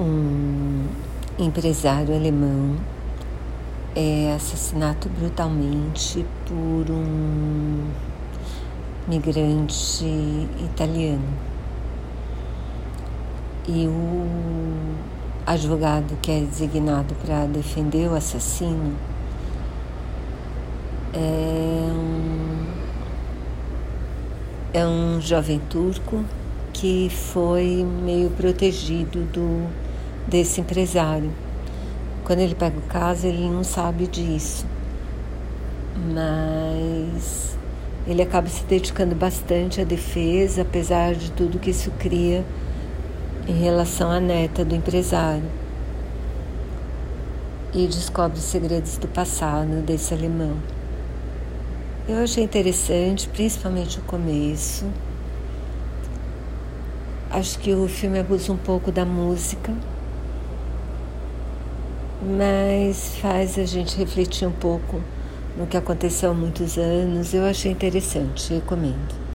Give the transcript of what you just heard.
um empresário alemão é assassinado brutalmente por um migrante italiano. E o advogado que é designado para defender o assassino é um, é um jovem turco que foi meio protegido do desse empresário. Quando ele pega o caso, ele não sabe disso, mas ele acaba se dedicando bastante à defesa, apesar de tudo que isso cria em relação à neta do empresário. E descobre os segredos do passado desse alemão. Eu achei interessante, principalmente o começo. Acho que o filme abusa um pouco da música, mas faz a gente refletir um pouco no que aconteceu há muitos anos. Eu achei interessante, recomendo.